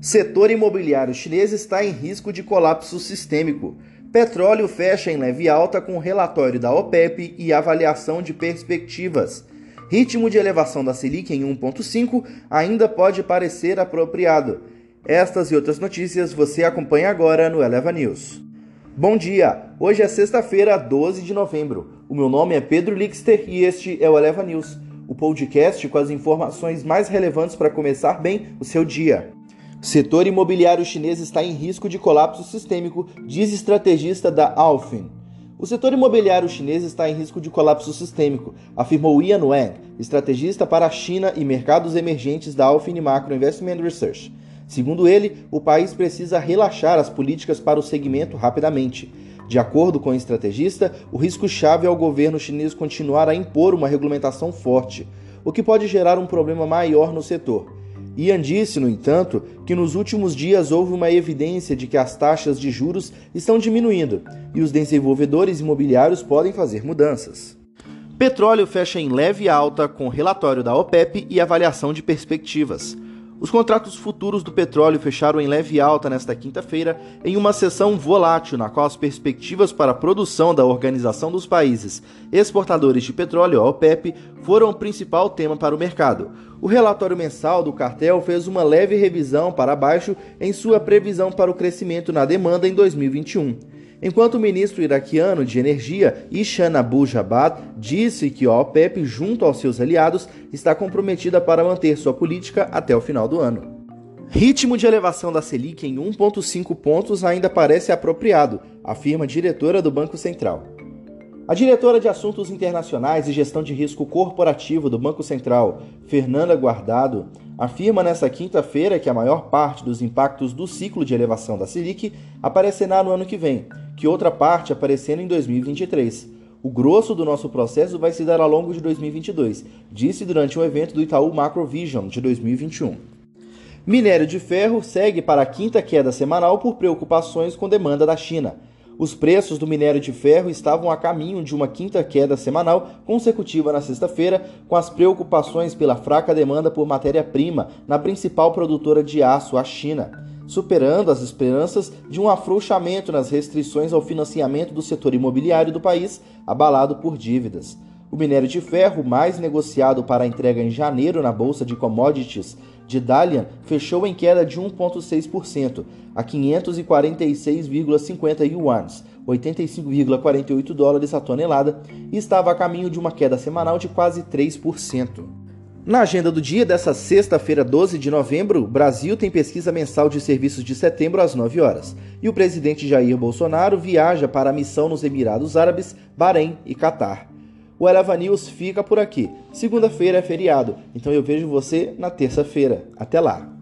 Setor imobiliário chinês está em risco de colapso sistêmico. Petróleo fecha em leve alta com relatório da OPEP e avaliação de perspectivas. Ritmo de elevação da Selic em 1,5 ainda pode parecer apropriado. Estas e outras notícias você acompanha agora no Eleva News. Bom dia! Hoje é sexta-feira, 12 de novembro. O meu nome é Pedro Lixter e este é o Eleva News, o podcast com as informações mais relevantes para começar bem o seu dia. Setor imobiliário chinês está em risco de colapso sistêmico, diz estrategista da Alfin. O setor imobiliário chinês está em risco de colapso sistêmico, afirmou Ian Wang, estrategista para a China e mercados emergentes da Alfin Macro Investment Research. Segundo ele, o país precisa relaxar as políticas para o segmento rapidamente. De acordo com o estrategista, o risco-chave é o governo chinês continuar a impor uma regulamentação forte, o que pode gerar um problema maior no setor. Ian disse, no entanto, que nos últimos dias houve uma evidência de que as taxas de juros estão diminuindo e os desenvolvedores imobiliários podem fazer mudanças. Petróleo fecha em leve alta com relatório da OPEP e avaliação de perspectivas. Os contratos futuros do petróleo fecharam em leve alta nesta quinta-feira, em uma sessão volátil na qual as perspectivas para a produção da Organização dos Países Exportadores de Petróleo, a OPEP, foram o principal tema para o mercado. O relatório mensal do cartel fez uma leve revisão para baixo em sua previsão para o crescimento na demanda em 2021 enquanto o ministro iraquiano de Energia, Ishan Abu Jabad, disse que a OPEP, junto aos seus aliados, está comprometida para manter sua política até o final do ano. Ritmo de elevação da Selic em 1,5 pontos ainda parece apropriado, afirma a diretora do Banco Central. A diretora de Assuntos Internacionais e Gestão de Risco Corporativo do Banco Central, Fernanda Guardado, afirma nesta quinta-feira que a maior parte dos impactos do ciclo de elevação da Selic aparecerá no ano que vem, que outra parte aparecendo em 2023. O grosso do nosso processo vai se dar ao longo de 2022, disse durante um evento do Itaú Macrovision de 2021. Minério de ferro segue para a quinta queda semanal por preocupações com demanda da China. Os preços do minério de ferro estavam a caminho de uma quinta queda semanal consecutiva na sexta-feira, com as preocupações pela fraca demanda por matéria-prima na principal produtora de aço, a China superando as esperanças de um afrouxamento nas restrições ao financiamento do setor imobiliário do país, abalado por dívidas. O minério de ferro, mais negociado para entrega em janeiro na Bolsa de Commodities de Dalian, fechou em queda de 1,6%, a 546,50 yuans, 85,48 dólares a tonelada, e estava a caminho de uma queda semanal de quase 3%. Na agenda do dia dessa sexta-feira, 12 de novembro, Brasil tem pesquisa mensal de serviços de setembro às 9 horas. E o presidente Jair Bolsonaro viaja para a missão nos Emirados Árabes, Bahrein e Catar. O Eleva News fica por aqui. Segunda-feira é feriado, então eu vejo você na terça-feira. Até lá!